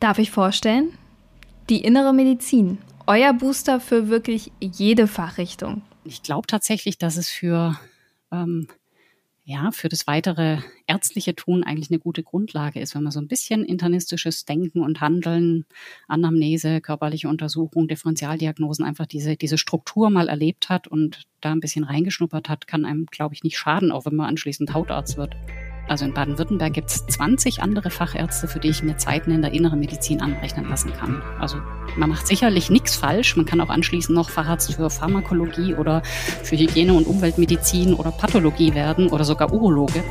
Darf ich vorstellen? Die innere Medizin. Euer Booster für wirklich jede Fachrichtung. Ich glaube tatsächlich, dass es für ähm, ja, für das weitere ärztliche Tun eigentlich eine gute Grundlage ist, wenn man so ein bisschen internistisches Denken und Handeln, Anamnese, körperliche Untersuchung, Differentialdiagnosen, einfach diese, diese Struktur mal erlebt hat und da ein bisschen reingeschnuppert hat, kann einem, glaube ich, nicht schaden, auch wenn man anschließend Hautarzt wird. Also in Baden-Württemberg gibt es 20 andere Fachärzte, für die ich mir Zeiten in der inneren Medizin anrechnen lassen kann. Also man macht sicherlich nichts falsch. Man kann auch anschließend noch Facharzt für Pharmakologie oder für Hygiene- und Umweltmedizin oder Pathologie werden oder sogar Urologe.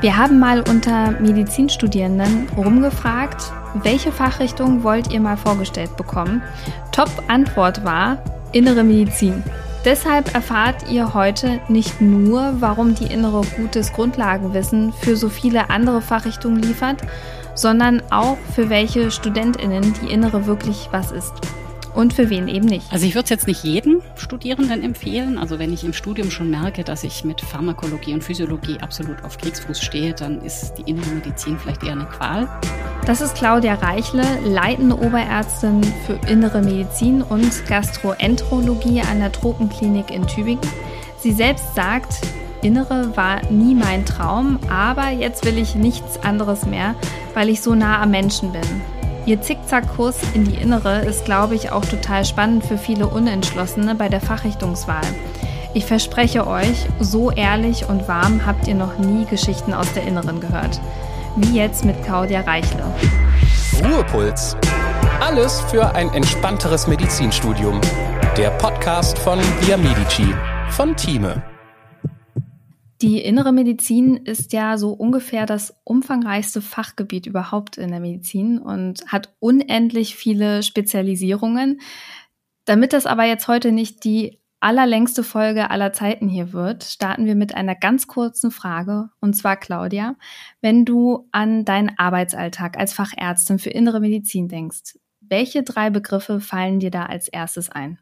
Wir haben mal unter Medizinstudierenden rumgefragt, welche Fachrichtung wollt ihr mal vorgestellt bekommen? Top-Antwort war innere Medizin. Deshalb erfahrt ihr heute nicht nur, warum die Innere gutes Grundlagenwissen für so viele andere Fachrichtungen liefert, sondern auch für welche Studentinnen die Innere wirklich was ist und für wen eben nicht. Also ich würde es jetzt nicht jedem Studierenden empfehlen. Also wenn ich im Studium schon merke, dass ich mit Pharmakologie und Physiologie absolut auf Kriegsfuß stehe, dann ist die innere Medizin vielleicht eher eine Qual. Das ist Claudia Reichle, leitende Oberärztin für innere Medizin und Gastroenterologie an der Tropenklinik in Tübingen. Sie selbst sagt, Innere war nie mein Traum, aber jetzt will ich nichts anderes mehr, weil ich so nah am Menschen bin. Ihr Zickzackkurs in die Innere ist, glaube ich, auch total spannend für viele Unentschlossene bei der Fachrichtungswahl. Ich verspreche euch, so ehrlich und warm habt ihr noch nie Geschichten aus der Inneren gehört. Wie jetzt mit Claudia Reichle. Ruhepuls. Alles für ein entspannteres Medizinstudium. Der Podcast von Via Medici von Thieme. Die innere Medizin ist ja so ungefähr das umfangreichste Fachgebiet überhaupt in der Medizin und hat unendlich viele Spezialisierungen. Damit das aber jetzt heute nicht die allerlängste Folge aller Zeiten hier wird, starten wir mit einer ganz kurzen Frage. Und zwar, Claudia, wenn du an deinen Arbeitsalltag als Fachärztin für innere Medizin denkst, welche drei Begriffe fallen dir da als erstes ein?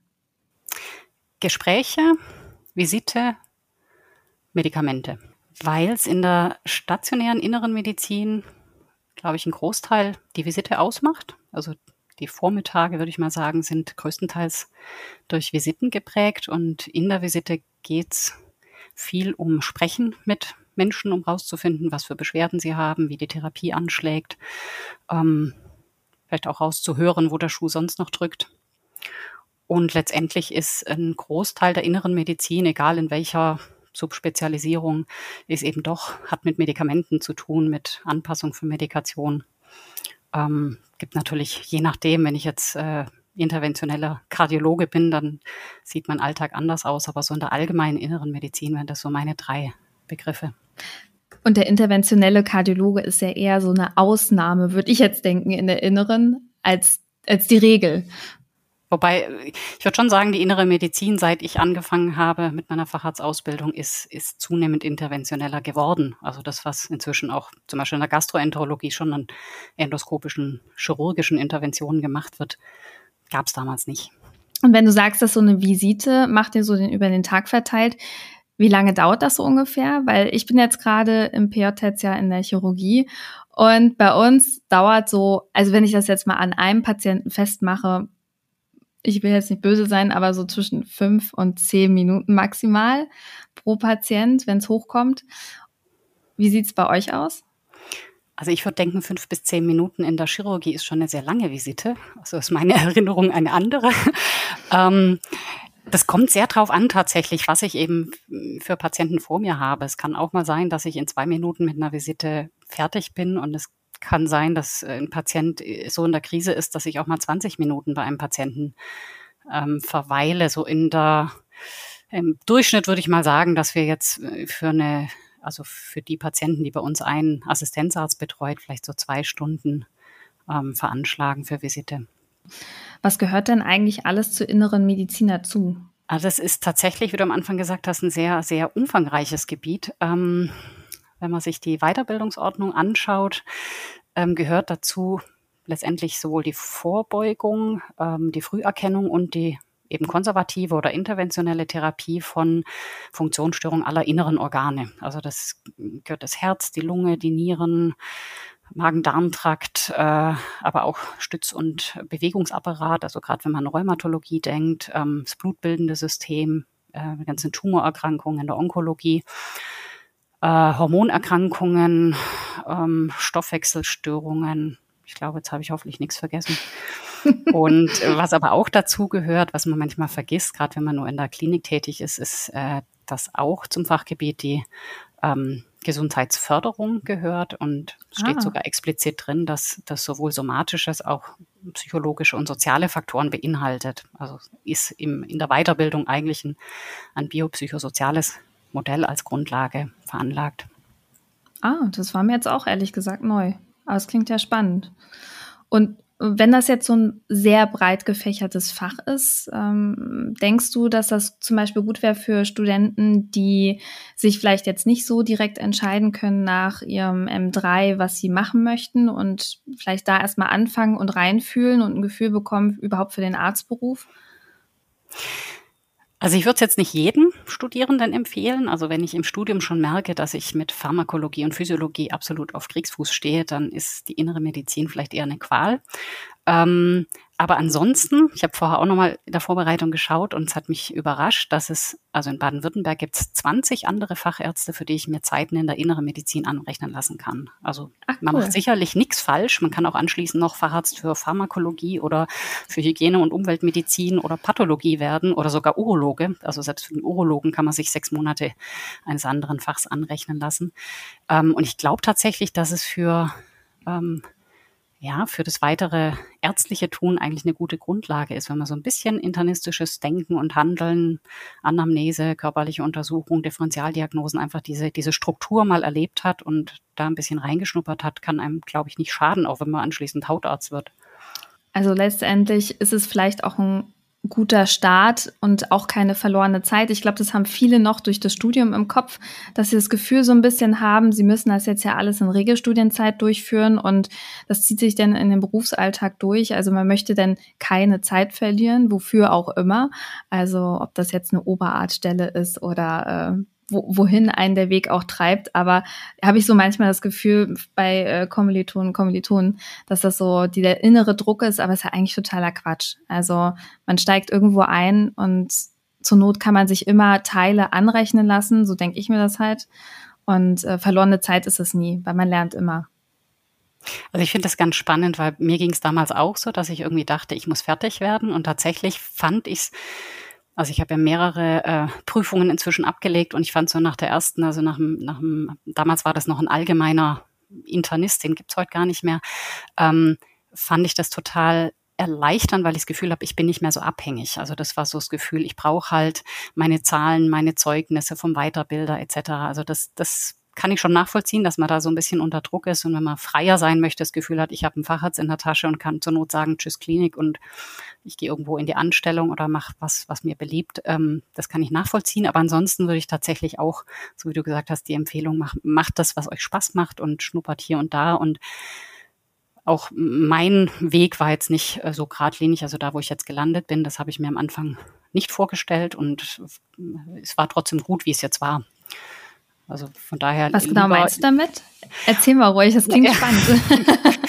Gespräche, Visite, Medikamente, weil es in der stationären inneren Medizin, glaube ich, ein Großteil die Visite ausmacht. Also die Vormittage, würde ich mal sagen, sind größtenteils durch Visiten geprägt und in der Visite geht es viel um Sprechen mit Menschen, um rauszufinden, was für Beschwerden sie haben, wie die Therapie anschlägt, ähm, vielleicht auch rauszuhören, wo der Schuh sonst noch drückt. Und letztendlich ist ein Großteil der inneren Medizin, egal in welcher Subspezialisierung ist eben doch, hat mit Medikamenten zu tun, mit Anpassung von Medikation. Ähm, gibt natürlich, je nachdem, wenn ich jetzt äh, interventioneller Kardiologe bin, dann sieht mein Alltag anders aus. Aber so in der allgemeinen inneren Medizin wären das so meine drei Begriffe. Und der interventionelle Kardiologe ist ja eher so eine Ausnahme, würde ich jetzt denken, in der Inneren als, als die Regel. Wobei, ich würde schon sagen, die innere Medizin, seit ich angefangen habe mit meiner Facharztausbildung, ist, ist zunehmend interventioneller geworden. Also das, was inzwischen auch zum Beispiel in der Gastroenterologie schon an endoskopischen, chirurgischen Interventionen gemacht wird, gab es damals nicht. Und wenn du sagst, dass so eine Visite macht ihr so den, über den Tag verteilt, wie lange dauert das so ungefähr? Weil ich bin jetzt gerade im PJ jetzt ja in der Chirurgie und bei uns dauert so, also wenn ich das jetzt mal an einem Patienten festmache, ich will jetzt nicht böse sein, aber so zwischen fünf und zehn Minuten maximal pro Patient, wenn es hochkommt. Wie sieht's bei euch aus? Also ich würde denken, fünf bis zehn Minuten in der Chirurgie ist schon eine sehr lange Visite. Also ist meine Erinnerung eine andere. ähm, das kommt sehr drauf an tatsächlich, was ich eben für Patienten vor mir habe. Es kann auch mal sein, dass ich in zwei Minuten mit einer Visite fertig bin und es kann sein, dass äh, ein Patient äh, so in der Krise ist, dass ich auch mal 20 Minuten bei einem Patienten ähm, verweile. So in der im Durchschnitt würde ich mal sagen, dass wir jetzt äh, für eine, also für die Patienten, die bei uns einen Assistenzarzt betreut, vielleicht so zwei Stunden ähm, veranschlagen für Visite. Was gehört denn eigentlich alles zur inneren Medizin dazu? Also das ist tatsächlich, wie du am Anfang gesagt hast, ein sehr, sehr umfangreiches Gebiet. Ähm, wenn man sich die Weiterbildungsordnung anschaut, ähm, gehört dazu letztendlich sowohl die Vorbeugung, ähm, die Früherkennung und die eben konservative oder interventionelle Therapie von Funktionsstörungen aller inneren Organe. Also das gehört das Herz, die Lunge, die Nieren, Magen-Darm-Trakt, äh, aber auch Stütz- und Bewegungsapparat, also gerade wenn man an Rheumatologie denkt, ähm, das blutbildende System, äh, ganzen Tumorerkrankungen in der Onkologie, äh, Hormonerkrankungen, ähm, Stoffwechselstörungen. Ich glaube, jetzt habe ich hoffentlich nichts vergessen. Und was aber auch dazu gehört, was man manchmal vergisst, gerade wenn man nur in der Klinik tätig ist, ist, äh, dass auch zum Fachgebiet die ähm, Gesundheitsförderung gehört und steht ah. sogar explizit drin, dass das sowohl somatisches, auch psychologische und soziale Faktoren beinhaltet. Also ist im, in der Weiterbildung eigentlich ein, ein biopsychosoziales Modell als Grundlage veranlagt. Ah, das war mir jetzt auch ehrlich gesagt neu. Aber es klingt ja spannend. Und wenn das jetzt so ein sehr breit gefächertes Fach ist, ähm, denkst du, dass das zum Beispiel gut wäre für Studenten, die sich vielleicht jetzt nicht so direkt entscheiden können nach ihrem M3, was sie machen möchten und vielleicht da erstmal anfangen und reinfühlen und ein Gefühl bekommen überhaupt für den Arztberuf? Also ich würde es jetzt nicht jedem Studierenden empfehlen. Also wenn ich im Studium schon merke, dass ich mit Pharmakologie und Physiologie absolut auf Kriegsfuß stehe, dann ist die innere Medizin vielleicht eher eine Qual. Ähm, aber ansonsten, ich habe vorher auch nochmal in der Vorbereitung geschaut und es hat mich überrascht, dass es, also in Baden-Württemberg gibt es 20 andere Fachärzte, für die ich mir Zeiten in der inneren Medizin anrechnen lassen kann. Also Ach, man macht sicherlich nichts falsch. Man kann auch anschließend noch Facharzt für Pharmakologie oder für Hygiene- und Umweltmedizin oder Pathologie werden oder sogar Urologe. Also selbst für den Urologen kann man sich sechs Monate eines anderen Fachs anrechnen lassen. Ähm, und ich glaube tatsächlich, dass es für ähm, ja, für das weitere ärztliche Tun eigentlich eine gute Grundlage ist, wenn man so ein bisschen internistisches Denken und Handeln, Anamnese, körperliche Untersuchung, Differentialdiagnosen, einfach diese, diese Struktur mal erlebt hat und da ein bisschen reingeschnuppert hat, kann einem, glaube ich, nicht schaden, auch wenn man anschließend Hautarzt wird. Also letztendlich ist es vielleicht auch ein guter Start und auch keine verlorene Zeit. Ich glaube, das haben viele noch durch das Studium im Kopf, dass sie das Gefühl so ein bisschen haben, sie müssen das jetzt ja alles in Regelstudienzeit durchführen und das zieht sich dann in den Berufsalltag durch. Also man möchte dann keine Zeit verlieren, wofür auch immer. Also ob das jetzt eine Oberarztstelle ist oder äh, wo, wohin einen der Weg auch treibt. Aber habe ich so manchmal das Gefühl bei äh, Kommilitonen, Kommilitonen, dass das so die, der innere Druck ist, aber es ist ja eigentlich totaler Quatsch. Also man steigt irgendwo ein und zur Not kann man sich immer Teile anrechnen lassen, so denke ich mir das halt. Und äh, verlorene Zeit ist es nie, weil man lernt immer. Also ich finde das ganz spannend, weil mir ging es damals auch so, dass ich irgendwie dachte, ich muss fertig werden. Und tatsächlich fand ich es also ich habe ja mehrere äh, Prüfungen inzwischen abgelegt und ich fand so nach der ersten, also nach dem, nach dem damals war das noch ein allgemeiner Internist, den gibt's heute gar nicht mehr, ähm, fand ich das total erleichtern, weil ich das Gefühl habe, ich bin nicht mehr so abhängig. Also das war so das Gefühl, ich brauche halt meine Zahlen, meine Zeugnisse vom Weiterbilder etc. Also das, das kann ich schon nachvollziehen, dass man da so ein bisschen unter Druck ist und wenn man freier sein möchte, das Gefühl hat, ich habe einen Facharzt in der Tasche und kann zur Not sagen, tschüss Klinik und ich gehe irgendwo in die Anstellung oder mache was, was mir beliebt. Ähm, das kann ich nachvollziehen. Aber ansonsten würde ich tatsächlich auch, so wie du gesagt hast, die Empfehlung machen, macht das, was euch Spaß macht und schnuppert hier und da und auch mein Weg war jetzt nicht äh, so geradlinig, also da, wo ich jetzt gelandet bin, das habe ich mir am Anfang nicht vorgestellt und es war trotzdem gut, wie es jetzt war. Also von daher. Was genau meinst du damit? Erzähl mal ruhig, das klingt ja. spannend.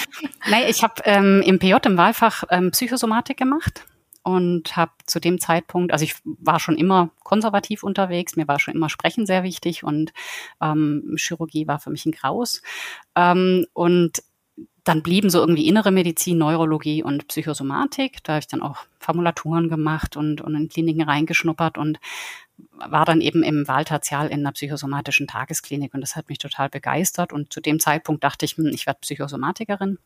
Nein, ich habe ähm, im PJ im Wahlfach ähm, Psychosomatik gemacht und habe zu dem Zeitpunkt, also ich war schon immer konservativ unterwegs, mir war schon immer Sprechen sehr wichtig und ähm, Chirurgie war für mich ein Graus. Ähm, und dann blieben so irgendwie innere Medizin, Neurologie und Psychosomatik. Da habe ich dann auch Formulaturen gemacht und, und in Kliniken reingeschnuppert und war dann eben im Wahltertial in einer psychosomatischen Tagesklinik und das hat mich total begeistert. Und zu dem Zeitpunkt dachte ich, hm, ich werde Psychosomatikerin.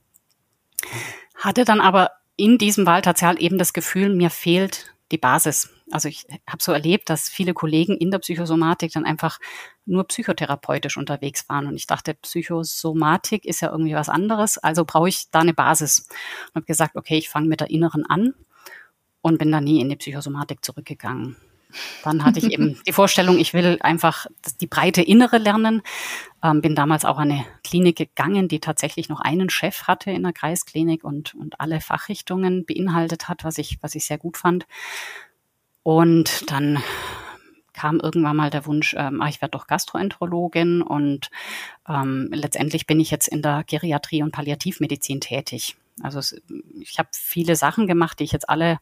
Hatte dann aber in diesem Wahltertial eben das Gefühl, mir fehlt die Basis. Also ich habe so erlebt, dass viele Kollegen in der Psychosomatik dann einfach nur psychotherapeutisch unterwegs waren. Und ich dachte, Psychosomatik ist ja irgendwie was anderes, also brauche ich da eine Basis. Und habe gesagt, okay, ich fange mit der Inneren an und bin dann nie in die Psychosomatik zurückgegangen. Dann hatte ich eben die Vorstellung, ich will einfach die breite Innere lernen. Ähm, bin damals auch an eine Klinik gegangen, die tatsächlich noch einen Chef hatte in der Kreisklinik und, und alle Fachrichtungen beinhaltet hat, was ich, was ich sehr gut fand. Und dann kam irgendwann mal der Wunsch, ähm, ah, ich werde doch Gastroenterologin und ähm, letztendlich bin ich jetzt in der Geriatrie und Palliativmedizin tätig. Also es, ich habe viele Sachen gemacht, die ich jetzt alle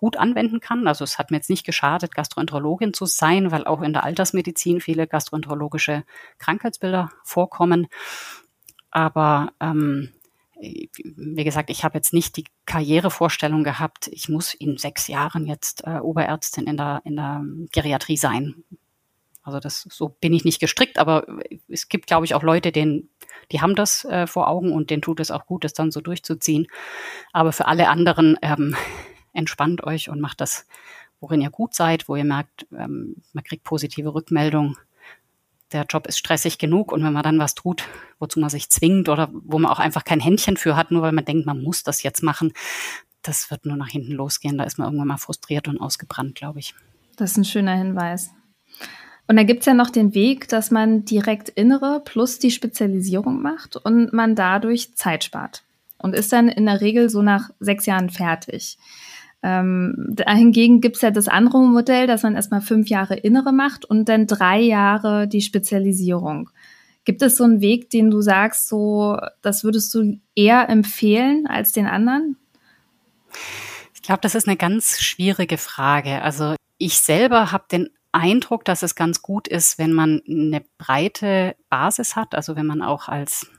gut anwenden kann. Also es hat mir jetzt nicht geschadet, Gastroenterologin zu sein, weil auch in der Altersmedizin viele gastroenterologische Krankheitsbilder vorkommen. Aber ähm, wie gesagt, ich habe jetzt nicht die Karrierevorstellung gehabt, ich muss in sechs Jahren jetzt äh, Oberärztin in der, in der Geriatrie sein. Also das, so bin ich nicht gestrickt, aber es gibt, glaube ich, auch Leute, denen, die haben das äh, vor Augen und denen tut es auch gut, das dann so durchzuziehen. Aber für alle anderen, ähm, entspannt euch und macht das, worin ihr gut seid, wo ihr merkt, ähm, man kriegt positive Rückmeldungen der Job ist stressig genug und wenn man dann was tut, wozu man sich zwingt oder wo man auch einfach kein Händchen für hat, nur weil man denkt, man muss das jetzt machen, das wird nur nach hinten losgehen. Da ist man irgendwann mal frustriert und ausgebrannt, glaube ich. Das ist ein schöner Hinweis. Und da gibt es ja noch den Weg, dass man direkt Innere plus die Spezialisierung macht und man dadurch Zeit spart und ist dann in der Regel so nach sechs Jahren fertig. Ähm, hingegen gibt es ja das andere Modell, dass man erstmal fünf Jahre Innere macht und dann drei Jahre die Spezialisierung. Gibt es so einen Weg, den du sagst, so das würdest du eher empfehlen als den anderen? Ich glaube, das ist eine ganz schwierige Frage. Also ich selber habe den Eindruck, dass es ganz gut ist, wenn man eine breite Basis hat, also wenn man auch als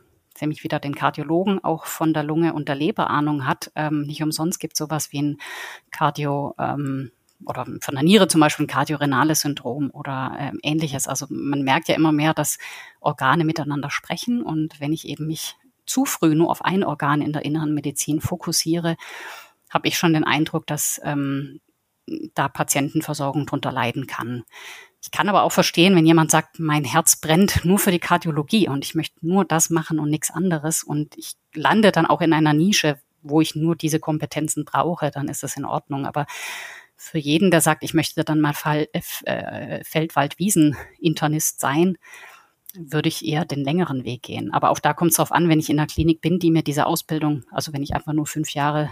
nämlich wieder den Kardiologen auch von der Lunge und der Leber Ahnung hat. Ähm, nicht umsonst gibt es sowas wie ein Kardio, ähm, oder von der Niere zum Beispiel ein kardiorenales Syndrom oder ähm, ähnliches. Also man merkt ja immer mehr, dass Organe miteinander sprechen und wenn ich eben mich zu früh nur auf ein Organ in der inneren Medizin fokussiere, habe ich schon den Eindruck, dass ähm, da Patientenversorgung drunter leiden kann. Ich kann aber auch verstehen, wenn jemand sagt, mein Herz brennt nur für die Kardiologie und ich möchte nur das machen und nichts anderes und ich lande dann auch in einer Nische, wo ich nur diese Kompetenzen brauche, dann ist das in Ordnung. Aber für jeden, der sagt, ich möchte dann mal Fall, äh, Feldwald-Wiesen-Internist sein, würde ich eher den längeren Weg gehen. Aber auch da kommt es darauf an, wenn ich in einer Klinik bin, die mir diese Ausbildung, also wenn ich einfach nur fünf Jahre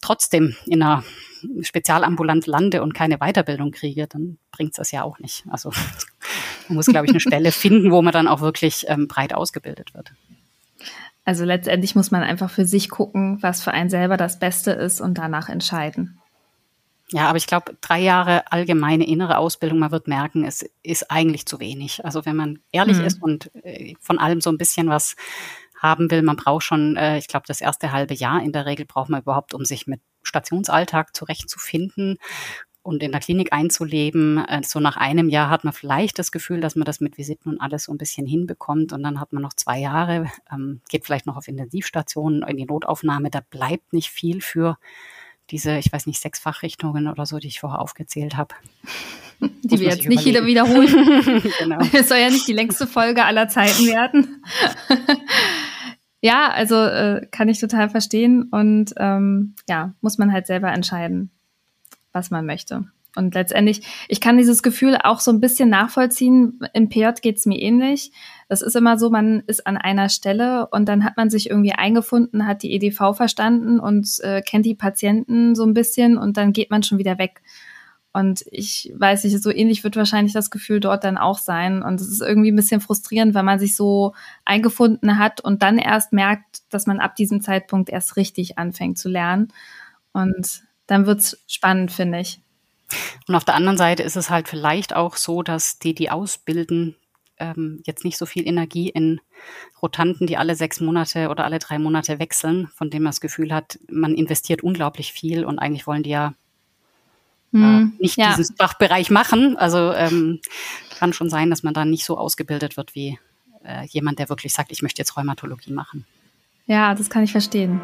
trotzdem in einer Spezialambulant lande und keine Weiterbildung kriege, dann bringt es das ja auch nicht. Also man muss, glaube ich, eine Stelle finden, wo man dann auch wirklich ähm, breit ausgebildet wird. Also letztendlich muss man einfach für sich gucken, was für einen selber das Beste ist und danach entscheiden. Ja, aber ich glaube, drei Jahre allgemeine innere Ausbildung, man wird merken, es ist eigentlich zu wenig. Also wenn man ehrlich mhm. ist und äh, von allem so ein bisschen was haben will. Man braucht schon, äh, ich glaube, das erste halbe Jahr in der Regel braucht man überhaupt, um sich mit Stationsalltag zurechtzufinden und in der Klinik einzuleben. Äh, so nach einem Jahr hat man vielleicht das Gefühl, dass man das mit Visiten und alles so ein bisschen hinbekommt. Und dann hat man noch zwei Jahre, ähm, geht vielleicht noch auf Intensivstationen, in die Notaufnahme. Da bleibt nicht viel für diese, ich weiß nicht, sechs Fachrichtungen oder so, die ich vorher aufgezählt habe. Die wir jetzt nicht wieder wiederholen. genau. Es soll ja nicht die längste Folge aller Zeiten werden. ja, also äh, kann ich total verstehen und ähm, ja, muss man halt selber entscheiden, was man möchte. Und letztendlich, ich kann dieses Gefühl auch so ein bisschen nachvollziehen. Im PJ geht's mir ähnlich. Das ist immer so, man ist an einer Stelle und dann hat man sich irgendwie eingefunden, hat die EDV verstanden und äh, kennt die Patienten so ein bisschen und dann geht man schon wieder weg. Und ich weiß nicht, so ähnlich wird wahrscheinlich das Gefühl dort dann auch sein. Und es ist irgendwie ein bisschen frustrierend, weil man sich so eingefunden hat und dann erst merkt, dass man ab diesem Zeitpunkt erst richtig anfängt zu lernen. Und dann wird's spannend, finde ich. Und auf der anderen Seite ist es halt vielleicht auch so, dass die, die ausbilden, ähm, jetzt nicht so viel Energie in Rotanten, die alle sechs Monate oder alle drei Monate wechseln, von dem man das Gefühl hat, man investiert unglaublich viel und eigentlich wollen die ja hm, äh, nicht ja. diesen Fachbereich machen. Also ähm, kann schon sein, dass man da nicht so ausgebildet wird wie äh, jemand, der wirklich sagt, ich möchte jetzt Rheumatologie machen. Ja, das kann ich verstehen.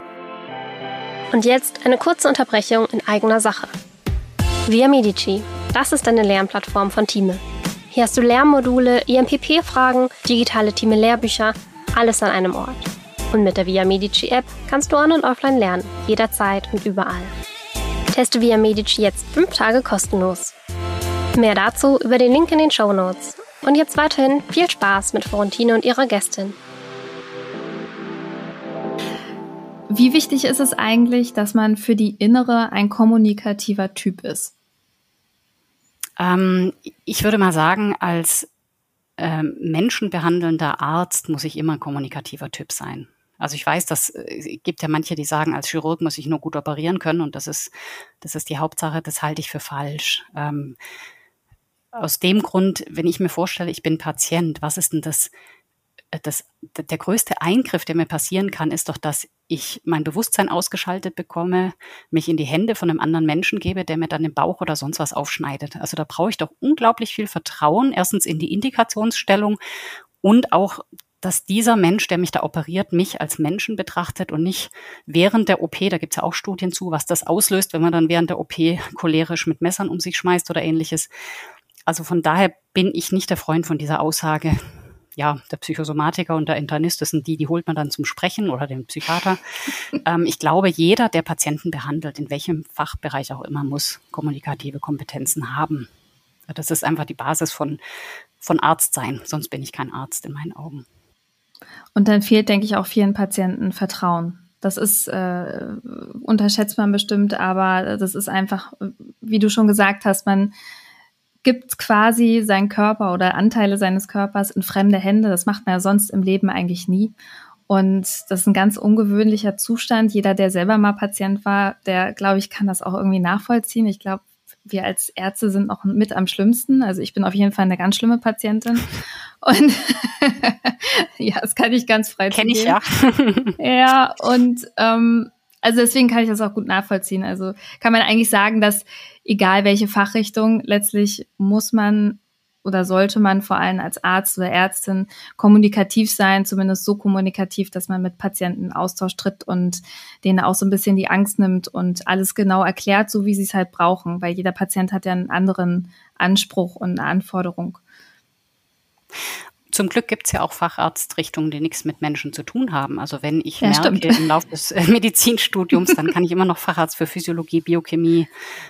Und jetzt eine kurze Unterbrechung in eigener Sache. Via Medici, das ist eine Lernplattform von Time. Hier hast du Lernmodule, IMPP-Fragen, digitale Time-Lehrbücher, alles an einem Ort. Und mit der Via Medici App kannst du on- und offline lernen, jederzeit und überall. Teste Via Medici jetzt fünf Tage kostenlos. Mehr dazu über den Link in den Show Notes. Und jetzt weiterhin viel Spaß mit Florentine und ihrer Gästin. Wie wichtig ist es eigentlich, dass man für die Innere ein kommunikativer Typ ist? Ähm, ich würde mal sagen, als ähm, menschenbehandelnder Arzt muss ich immer ein kommunikativer Typ sein. Also ich weiß, dass es äh, gibt ja manche, die sagen, als Chirurg muss ich nur gut operieren können und das ist, das ist die Hauptsache, das halte ich für falsch. Ähm, aus dem Grund, wenn ich mir vorstelle, ich bin Patient, was ist denn das, äh, das, der größte Eingriff, der mir passieren kann, ist doch, dass ich mein Bewusstsein ausgeschaltet bekomme, mich in die Hände von einem anderen Menschen gebe, der mir dann den Bauch oder sonst was aufschneidet. Also da brauche ich doch unglaublich viel Vertrauen, erstens in die Indikationsstellung und auch dass dieser Mensch, der mich da operiert, mich als Menschen betrachtet und nicht während der OP, da gibt's ja auch Studien zu, was das auslöst, wenn man dann während der OP cholerisch mit Messern um sich schmeißt oder ähnliches. Also von daher bin ich nicht der Freund von dieser Aussage, ja, der Psychosomatiker und der Internist, das sind die, die holt man dann zum Sprechen oder den Psychiater. ähm, ich glaube, jeder, der Patienten behandelt, in welchem Fachbereich auch immer, muss kommunikative Kompetenzen haben. Das ist einfach die Basis von, von Arzt sein. Sonst bin ich kein Arzt in meinen Augen. Und dann fehlt, denke ich, auch vielen Patienten Vertrauen. Das ist, äh, unterschätzt man bestimmt, aber das ist einfach, wie du schon gesagt hast, man gibt quasi seinen Körper oder Anteile seines Körpers in fremde Hände. Das macht man ja sonst im Leben eigentlich nie. Und das ist ein ganz ungewöhnlicher Zustand. Jeder, der selber mal Patient war, der, glaube ich, kann das auch irgendwie nachvollziehen. Ich glaube, wir als Ärzte sind noch mit am schlimmsten. Also ich bin auf jeden Fall eine ganz schlimme Patientin. Und ja, das kann ich ganz frei Kenn ich ja. ja, und ähm, also deswegen kann ich das auch gut nachvollziehen. Also kann man eigentlich sagen, dass egal welche Fachrichtung, letztlich muss man oder sollte man vor allem als Arzt oder Ärztin kommunikativ sein, zumindest so kommunikativ, dass man mit Patienten Austausch tritt und denen auch so ein bisschen die Angst nimmt und alles genau erklärt, so wie sie es halt brauchen, weil jeder Patient hat ja einen anderen Anspruch und eine Anforderung. Zum Glück gibt es ja auch Facharztrichtungen, die nichts mit Menschen zu tun haben. Also wenn ich ja, merke stimmt. im Laufe des äh, Medizinstudiums, dann kann ich immer noch Facharzt für Physiologie, Biochemie,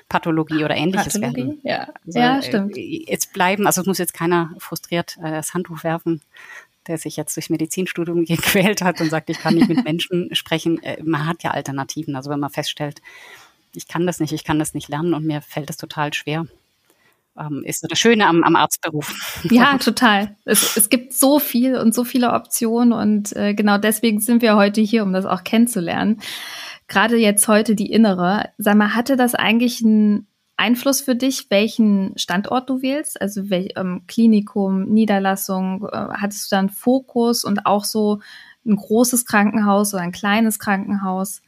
Pathologie oder ähnliches Pathologie? werden. Ja, also, ja stimmt. Äh, jetzt bleiben, also es muss jetzt keiner frustriert äh, das Handtuch werfen der sich jetzt durchs Medizinstudium gequält hat und sagt, ich kann nicht mit Menschen sprechen. Äh, man hat ja Alternativen. Also wenn man feststellt, ich kann das nicht, ich kann das nicht lernen und mir fällt es total schwer, ähm, ist so das Schöne am, am Arztberuf. Ja, total. Es, es gibt so viel und so viele Optionen und äh, genau deswegen sind wir heute hier, um das auch kennenzulernen. Gerade jetzt heute die innere. Sag mal, hatte das eigentlich einen Einfluss für dich, welchen Standort du wählst? Also welch, ähm, Klinikum, Niederlassung, äh, hattest du da einen Fokus und auch so ein großes Krankenhaus oder ein kleines Krankenhaus?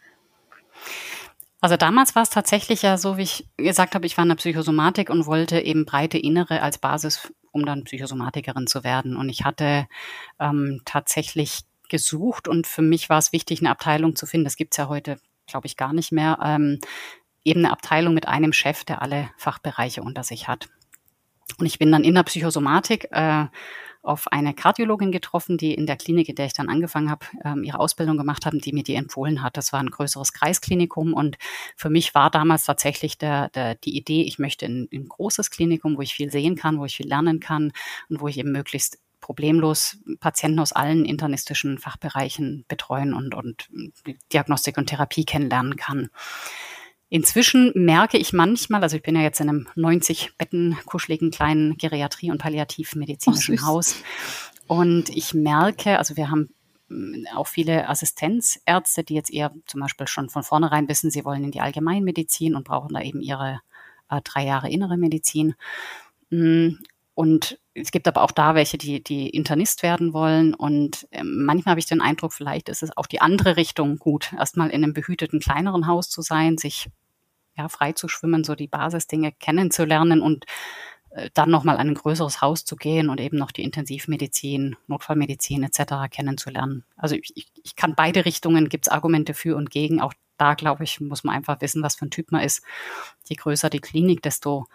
Also damals war es tatsächlich ja so, wie ich gesagt habe, ich war in der Psychosomatik und wollte eben breite Innere als Basis, um dann Psychosomatikerin zu werden. Und ich hatte ähm, tatsächlich gesucht und für mich war es wichtig, eine Abteilung zu finden. Das gibt's ja heute, glaube ich, gar nicht mehr. Ähm, eben eine Abteilung mit einem Chef, der alle Fachbereiche unter sich hat. Und ich bin dann in der Psychosomatik äh, auf eine Kardiologin getroffen, die in der Klinik, in der ich dann angefangen habe, ähm, ihre Ausbildung gemacht haben, die mir die empfohlen hat. Das war ein größeres Kreisklinikum und für mich war damals tatsächlich der, der, die Idee, ich möchte in, in ein großes Klinikum, wo ich viel sehen kann, wo ich viel lernen kann und wo ich eben möglichst problemlos Patienten aus allen internistischen Fachbereichen betreuen und, und Diagnostik und Therapie kennenlernen kann. Inzwischen merke ich manchmal, also ich bin ja jetzt in einem 90 Betten kuscheligen kleinen Geriatrie- und Palliativmedizinischen oh, Haus. Und ich merke, also wir haben mm, auch viele Assistenzärzte, die jetzt eher zum Beispiel schon von vornherein wissen, sie wollen in die Allgemeinmedizin und brauchen da eben ihre äh, drei Jahre innere Medizin. Mm, und es gibt aber auch da welche, die, die Internist werden wollen. Und äh, manchmal habe ich den Eindruck, vielleicht ist es auch die andere Richtung gut, erstmal in einem behüteten kleineren Haus zu sein, sich ja, frei zu schwimmen, so die Basisdinge kennenzulernen und äh, dann nochmal an ein größeres Haus zu gehen und eben noch die Intensivmedizin, Notfallmedizin etc. kennenzulernen. Also ich, ich kann beide Richtungen, gibt es Argumente für und gegen. Auch da, glaube ich, muss man einfach wissen, was für ein Typ man ist. Je größer die Klinik, desto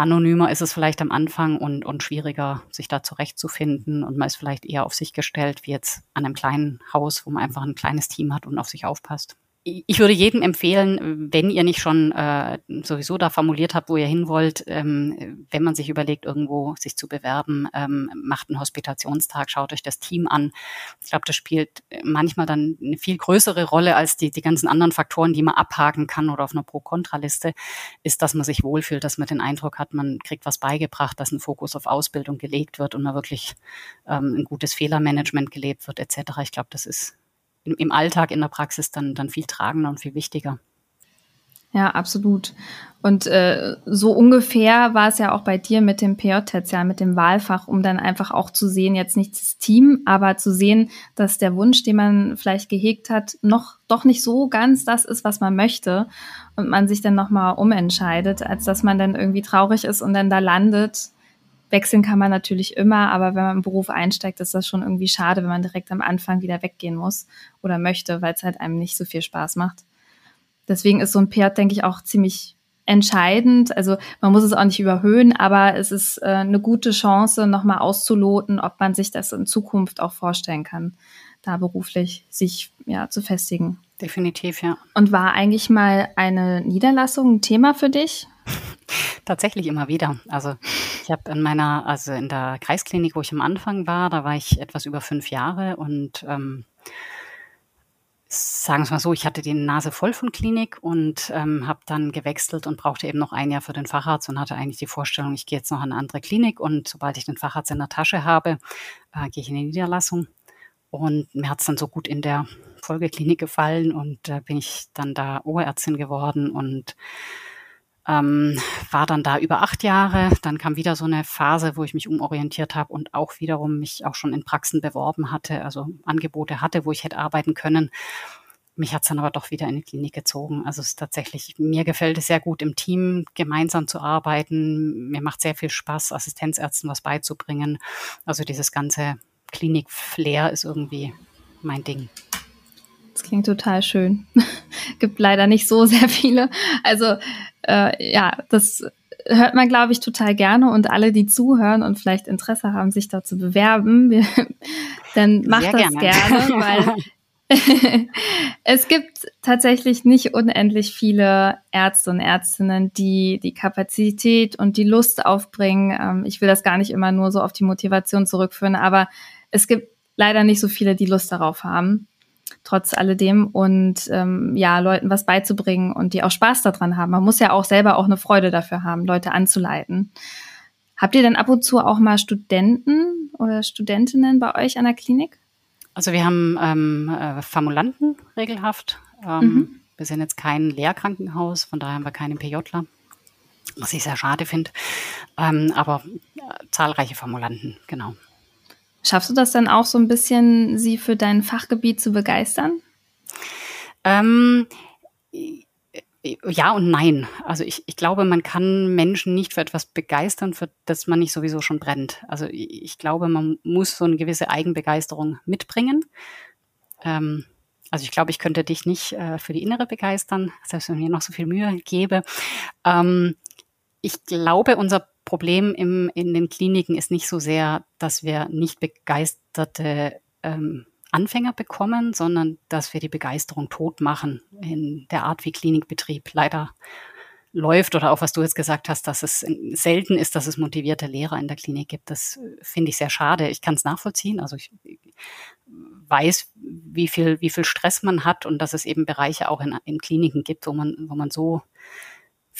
anonymer ist es vielleicht am Anfang und, und schwieriger, sich da zurechtzufinden. Und man ist vielleicht eher auf sich gestellt, wie jetzt an einem kleinen Haus, wo man einfach ein kleines Team hat und auf sich aufpasst. Ich würde jedem empfehlen, wenn ihr nicht schon äh, sowieso da formuliert habt, wo ihr hin wollt, ähm, wenn man sich überlegt, irgendwo sich zu bewerben, ähm, macht einen Hospitationstag, schaut euch das Team an. Ich glaube, das spielt manchmal dann eine viel größere Rolle als die, die ganzen anderen Faktoren, die man abhaken kann oder auf einer Pro-Kontra-Liste, ist, dass man sich wohlfühlt, dass man den Eindruck hat, man kriegt was beigebracht, dass ein Fokus auf Ausbildung gelegt wird und man wirklich ähm, ein gutes Fehlermanagement gelebt wird, etc. Ich glaube, das ist im Alltag, in der Praxis dann, dann viel tragender und viel wichtiger. Ja, absolut. Und äh, so ungefähr war es ja auch bei dir mit dem PJ-Tertial, mit dem Wahlfach, um dann einfach auch zu sehen, jetzt nicht das Team, aber zu sehen, dass der Wunsch, den man vielleicht gehegt hat, noch doch nicht so ganz das ist, was man möchte und man sich dann nochmal umentscheidet, als dass man dann irgendwie traurig ist und dann da landet Wechseln kann man natürlich immer, aber wenn man im Beruf einsteigt, ist das schon irgendwie schade, wenn man direkt am Anfang wieder weggehen muss oder möchte, weil es halt einem nicht so viel Spaß macht. Deswegen ist so ein Pferd, denke ich, auch ziemlich entscheidend. Also man muss es auch nicht überhöhen, aber es ist äh, eine gute Chance, nochmal auszuloten, ob man sich das in Zukunft auch vorstellen kann, da beruflich sich ja zu festigen. Definitiv, ja. Und war eigentlich mal eine Niederlassung ein Thema für dich? Tatsächlich immer wieder. Also ich habe in meiner, also in der Kreisklinik, wo ich am Anfang war, da war ich etwas über fünf Jahre und ähm, sagen wir es mal so, ich hatte die Nase voll von Klinik und ähm, habe dann gewechselt und brauchte eben noch ein Jahr für den Facharzt und hatte eigentlich die Vorstellung, ich gehe jetzt noch an eine andere Klinik und sobald ich den Facharzt in der Tasche habe, äh, gehe ich in die Niederlassung. Und mir hat es dann so gut in der Folgeklinik gefallen und äh, bin ich dann da Oberärztin geworden und ähm, war dann da über acht Jahre. Dann kam wieder so eine Phase, wo ich mich umorientiert habe und auch wiederum mich auch schon in Praxen beworben hatte, also Angebote hatte, wo ich hätte arbeiten können. Mich hat es dann aber doch wieder in die Klinik gezogen. Also es ist tatsächlich, mir gefällt es sehr gut, im Team gemeinsam zu arbeiten. Mir macht sehr viel Spaß, Assistenzärzten was beizubringen. Also dieses ganze Klinik-Flair ist irgendwie mein Ding. Das klingt total schön. Gibt leider nicht so sehr viele. Also äh, ja, das hört man, glaube ich, total gerne und alle, die zuhören und vielleicht Interesse haben, sich da zu bewerben, wir, dann macht Sehr das gerne, gerne weil es gibt tatsächlich nicht unendlich viele Ärzte und Ärztinnen, die die Kapazität und die Lust aufbringen. Ähm, ich will das gar nicht immer nur so auf die Motivation zurückführen, aber es gibt leider nicht so viele, die Lust darauf haben trotz alledem und ähm, ja, Leuten was beizubringen und die auch Spaß daran haben. Man muss ja auch selber auch eine Freude dafür haben, Leute anzuleiten. Habt ihr denn ab und zu auch mal Studenten oder Studentinnen bei euch an der Klinik? Also wir haben ähm, äh, Formulanten regelhaft. Ähm, mhm. Wir sind jetzt kein Lehrkrankenhaus, von daher haben wir keine PJler, was ich sehr schade finde. Ähm, aber äh, zahlreiche Formulanten, genau. Schaffst du das dann auch so ein bisschen, sie für dein Fachgebiet zu begeistern? Ähm, ja und nein. Also ich, ich glaube, man kann Menschen nicht für etwas begeistern, für das man nicht sowieso schon brennt. Also ich glaube, man muss so eine gewisse Eigenbegeisterung mitbringen. Ähm, also ich glaube, ich könnte dich nicht äh, für die Innere begeistern, selbst wenn ich mir noch so viel Mühe gebe. Ähm, ich glaube, unser Problem im, in den Kliniken ist nicht so sehr, dass wir nicht begeisterte ähm, Anfänger bekommen, sondern dass wir die Begeisterung tot machen in der Art, wie Klinikbetrieb leider läuft oder auch was du jetzt gesagt hast, dass es selten ist, dass es motivierte Lehrer in der Klinik gibt. Das äh, finde ich sehr schade. Ich kann es nachvollziehen. Also ich weiß, wie viel, wie viel Stress man hat und dass es eben Bereiche auch in, in Kliniken gibt, wo man, wo man so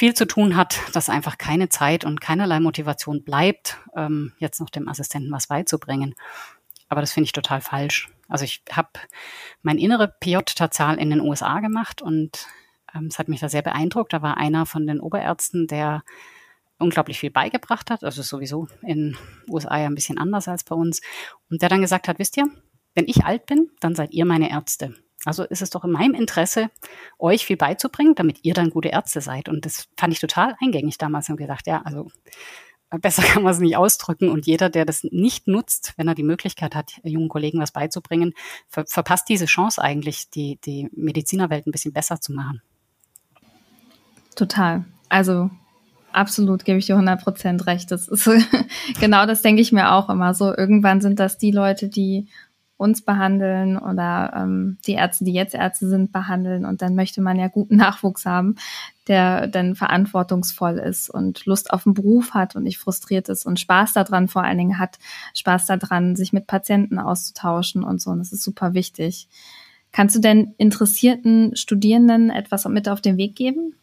viel zu tun hat, dass einfach keine Zeit und keinerlei Motivation bleibt, ähm, jetzt noch dem Assistenten was beizubringen. Aber das finde ich total falsch. Also ich habe mein innere PJ-Tarzal in den USA gemacht und ähm, es hat mich da sehr beeindruckt. Da war einer von den Oberärzten, der unglaublich viel beigebracht hat. Also sowieso in USA ja ein bisschen anders als bei uns. Und der dann gesagt hat, wisst ihr, wenn ich alt bin, dann seid ihr meine Ärzte. Also ist es doch in meinem Interesse, euch viel beizubringen, damit ihr dann gute Ärzte seid. Und das fand ich total eingängig damals und gedacht, ja, also besser kann man es nicht ausdrücken. Und jeder, der das nicht nutzt, wenn er die Möglichkeit hat, jungen Kollegen was beizubringen, ver verpasst diese Chance eigentlich, die, die Medizinerwelt ein bisschen besser zu machen. Total. Also absolut gebe ich dir 100 Prozent recht. Das ist genau das denke ich mir auch immer so. Irgendwann sind das die Leute, die uns behandeln oder ähm, die Ärzte, die jetzt Ärzte sind, behandeln. Und dann möchte man ja guten Nachwuchs haben, der dann verantwortungsvoll ist und Lust auf den Beruf hat und nicht frustriert ist und Spaß daran vor allen Dingen hat, Spaß daran, sich mit Patienten auszutauschen und so. Und das ist super wichtig. Kannst du denn interessierten Studierenden etwas mit auf den Weg geben?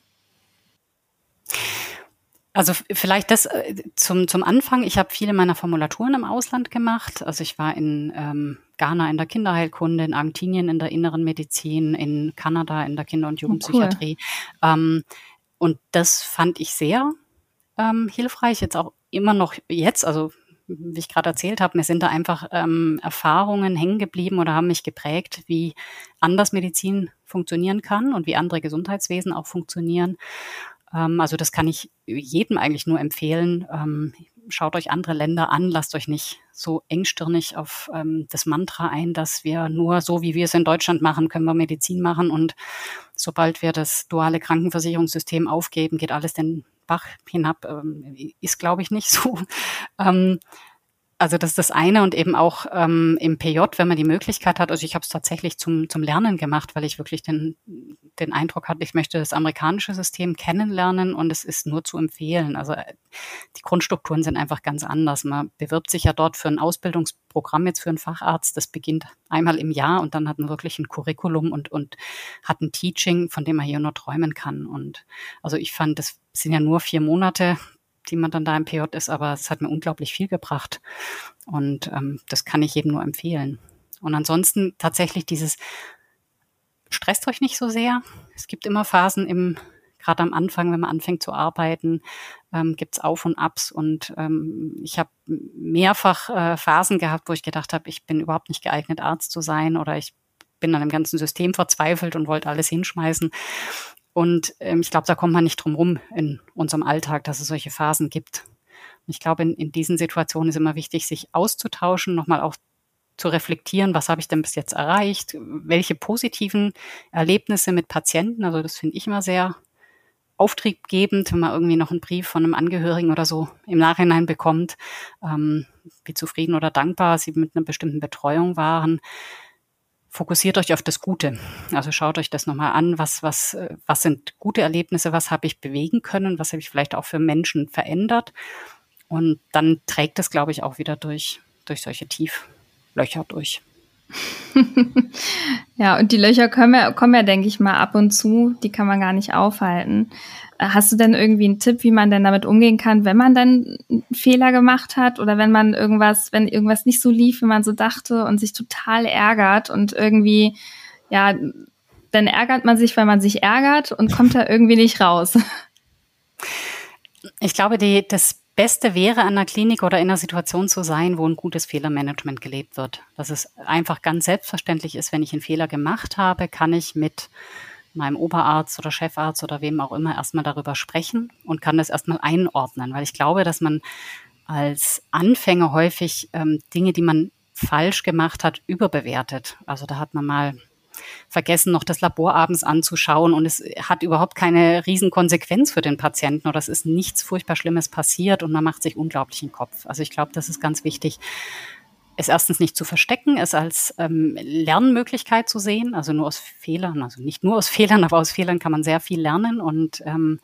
Also vielleicht das äh, zum, zum Anfang. Ich habe viele meiner Formulaturen im Ausland gemacht. Also ich war in ähm, Ghana in der Kinderheilkunde, in Argentinien in der inneren Medizin, in Kanada in der Kinder- und Jugendpsychiatrie. Oh, cool. ähm, und das fand ich sehr ähm, hilfreich. Jetzt auch immer noch jetzt, also wie ich gerade erzählt habe, mir sind da einfach ähm, Erfahrungen hängen geblieben oder haben mich geprägt, wie anders Medizin funktionieren kann und wie andere Gesundheitswesen auch funktionieren. Ähm, also das kann ich jedem eigentlich nur empfehlen. Ähm, schaut euch andere Länder an, lasst euch nicht so engstirnig auf ähm, das Mantra ein, dass wir nur so, wie wir es in Deutschland machen, können wir Medizin machen und sobald wir das duale Krankenversicherungssystem aufgeben, geht alles den Bach hinab, ähm, ist glaube ich nicht so. Ähm, also das ist das eine und eben auch ähm, im PJ, wenn man die Möglichkeit hat. Also ich habe es tatsächlich zum, zum Lernen gemacht, weil ich wirklich den, den Eindruck hatte, ich möchte das amerikanische System kennenlernen und es ist nur zu empfehlen. Also äh, die Grundstrukturen sind einfach ganz anders. Man bewirbt sich ja dort für ein Ausbildungsprogramm jetzt für einen Facharzt. Das beginnt einmal im Jahr und dann hat man wirklich ein Curriculum und, und hat ein Teaching, von dem man hier nur träumen kann. Und also ich fand, das sind ja nur vier Monate die man dann da im PJ ist, aber es hat mir unglaublich viel gebracht. Und ähm, das kann ich jedem nur empfehlen. Und ansonsten tatsächlich dieses, stresst euch nicht so sehr. Es gibt immer Phasen im, gerade am Anfang, wenn man anfängt zu arbeiten, ähm, gibt Auf und Abs. Und ähm, ich habe mehrfach äh, Phasen gehabt, wo ich gedacht habe, ich bin überhaupt nicht geeignet, Arzt zu sein oder ich bin an dem ganzen System verzweifelt und wollte alles hinschmeißen. Und ähm, ich glaube, da kommt man nicht drum rum in unserem Alltag, dass es solche Phasen gibt. Und ich glaube, in, in diesen Situationen ist immer wichtig, sich auszutauschen, nochmal auch zu reflektieren, was habe ich denn bis jetzt erreicht, welche positiven Erlebnisse mit Patienten, also das finde ich immer sehr auftriebgebend, wenn man irgendwie noch einen Brief von einem Angehörigen oder so im Nachhinein bekommt, ähm, wie zufrieden oder dankbar sie mit einer bestimmten Betreuung waren fokussiert euch auf das Gute. Also schaut euch das nochmal an, was, was, was sind gute Erlebnisse, was habe ich bewegen können, was habe ich vielleicht auch für Menschen verändert. Und dann trägt es, glaube ich, auch wieder durch, durch solche Tieflöcher durch. ja, und die Löcher kommen ja, kommen ja, denke ich mal, ab und zu. Die kann man gar nicht aufhalten. Hast du denn irgendwie einen Tipp, wie man denn damit umgehen kann, wenn man dann einen Fehler gemacht hat oder wenn man irgendwas, wenn irgendwas nicht so lief, wie man so dachte und sich total ärgert und irgendwie, ja, dann ärgert man sich, weil man sich ärgert und kommt da irgendwie nicht raus? Ich glaube, die, das Beste wäre, an einer Klinik oder in einer Situation zu sein, wo ein gutes Fehlermanagement gelebt wird. Dass es einfach ganz selbstverständlich ist, wenn ich einen Fehler gemacht habe, kann ich mit meinem Oberarzt oder Chefarzt oder wem auch immer erstmal darüber sprechen und kann das erstmal einordnen, weil ich glaube, dass man als Anfänger häufig ähm, Dinge, die man falsch gemacht hat, überbewertet. Also da hat man mal vergessen, noch das Labor abends anzuschauen und es hat überhaupt keine Riesenkonsequenz für den Patienten oder es ist nichts furchtbar Schlimmes passiert und man macht sich unglaublich den Kopf. Also ich glaube, das ist ganz wichtig, es erstens nicht zu verstecken, es als ähm, Lernmöglichkeit zu sehen, also nur aus Fehlern, also nicht nur aus Fehlern, aber aus Fehlern kann man sehr viel lernen und ähm,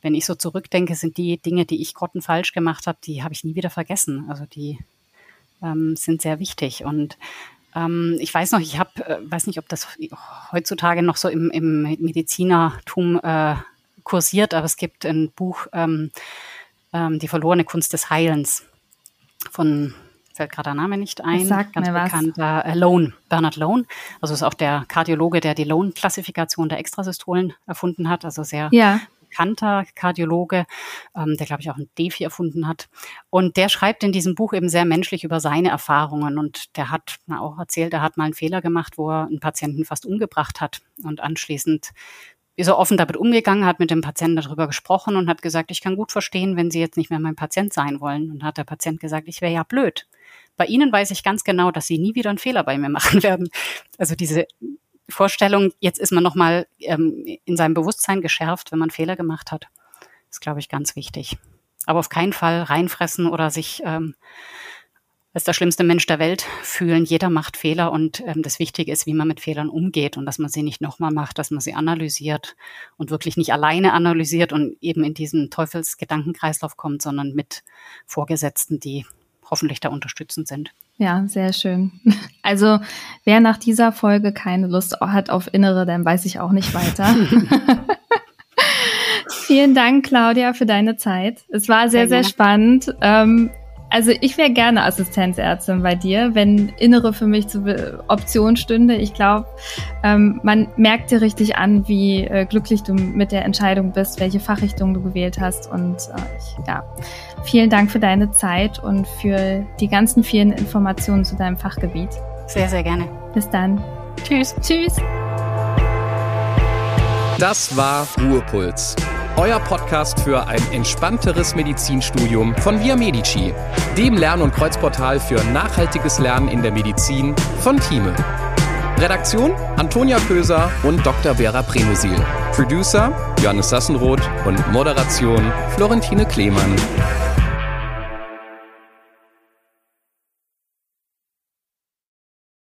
wenn ich so zurückdenke, sind die Dinge, die ich grottenfalsch gemacht habe, die habe ich nie wieder vergessen. Also die ähm, sind sehr wichtig und ähm, ich weiß noch, ich habe, äh, weiß nicht, ob das heutzutage noch so im, im Medizinertum äh, kursiert, aber es gibt ein Buch, ähm, ähm, Die verlorene Kunst des Heilens von fällt gerade der Name nicht ein, sagt ganz bekannter äh, Lone, Bernard Lone. Also ist auch der Kardiologe, der die Lone-Klassifikation der Extrasystolen erfunden hat, also sehr ja bekannter Kardiologe, ähm, der, glaube ich, auch ein Defi erfunden hat. Und der schreibt in diesem Buch eben sehr menschlich über seine Erfahrungen. Und der hat na, auch erzählt, er hat mal einen Fehler gemacht, wo er einen Patienten fast umgebracht hat. Und anschließend ist er offen damit umgegangen, hat mit dem Patienten darüber gesprochen und hat gesagt, ich kann gut verstehen, wenn Sie jetzt nicht mehr mein Patient sein wollen. Und hat der Patient gesagt, ich wäre ja blöd. Bei Ihnen weiß ich ganz genau, dass Sie nie wieder einen Fehler bei mir machen werden. Also diese Vorstellung, jetzt ist man nochmal ähm, in seinem Bewusstsein geschärft, wenn man Fehler gemacht hat. ist, glaube ich, ganz wichtig. Aber auf keinen Fall reinfressen oder sich ähm, als der schlimmste Mensch der Welt fühlen. Jeder macht Fehler und ähm, das Wichtige ist, wie man mit Fehlern umgeht und dass man sie nicht nochmal macht, dass man sie analysiert und wirklich nicht alleine analysiert und eben in diesen Teufelsgedankenkreislauf kommt, sondern mit Vorgesetzten, die hoffentlich da unterstützend sind. Ja, sehr schön. Also wer nach dieser Folge keine Lust hat auf Innere, dann weiß ich auch nicht weiter. Vielen Dank, Claudia, für deine Zeit. Es war sehr, sehr, sehr spannend. Ähm, also ich wäre gerne Assistenzärztin bei dir, wenn Innere für mich zur Option stünde. Ich glaube, ähm, man merkt dir richtig an, wie äh, glücklich du mit der Entscheidung bist, welche Fachrichtung du gewählt hast. Und äh, ich, ja, vielen Dank für deine Zeit und für die ganzen vielen Informationen zu deinem Fachgebiet. Sehr, sehr gerne. Bis dann. Tschüss. Tschüss. Das war Ruhepuls euer Podcast für ein entspannteres Medizinstudium von Via Medici, dem Lern- und Kreuzportal für nachhaltiges Lernen in der Medizin von Thieme. Redaktion Antonia Köser und Dr. Vera Premusil. Producer Johannes Sassenroth und Moderation Florentine Klemann.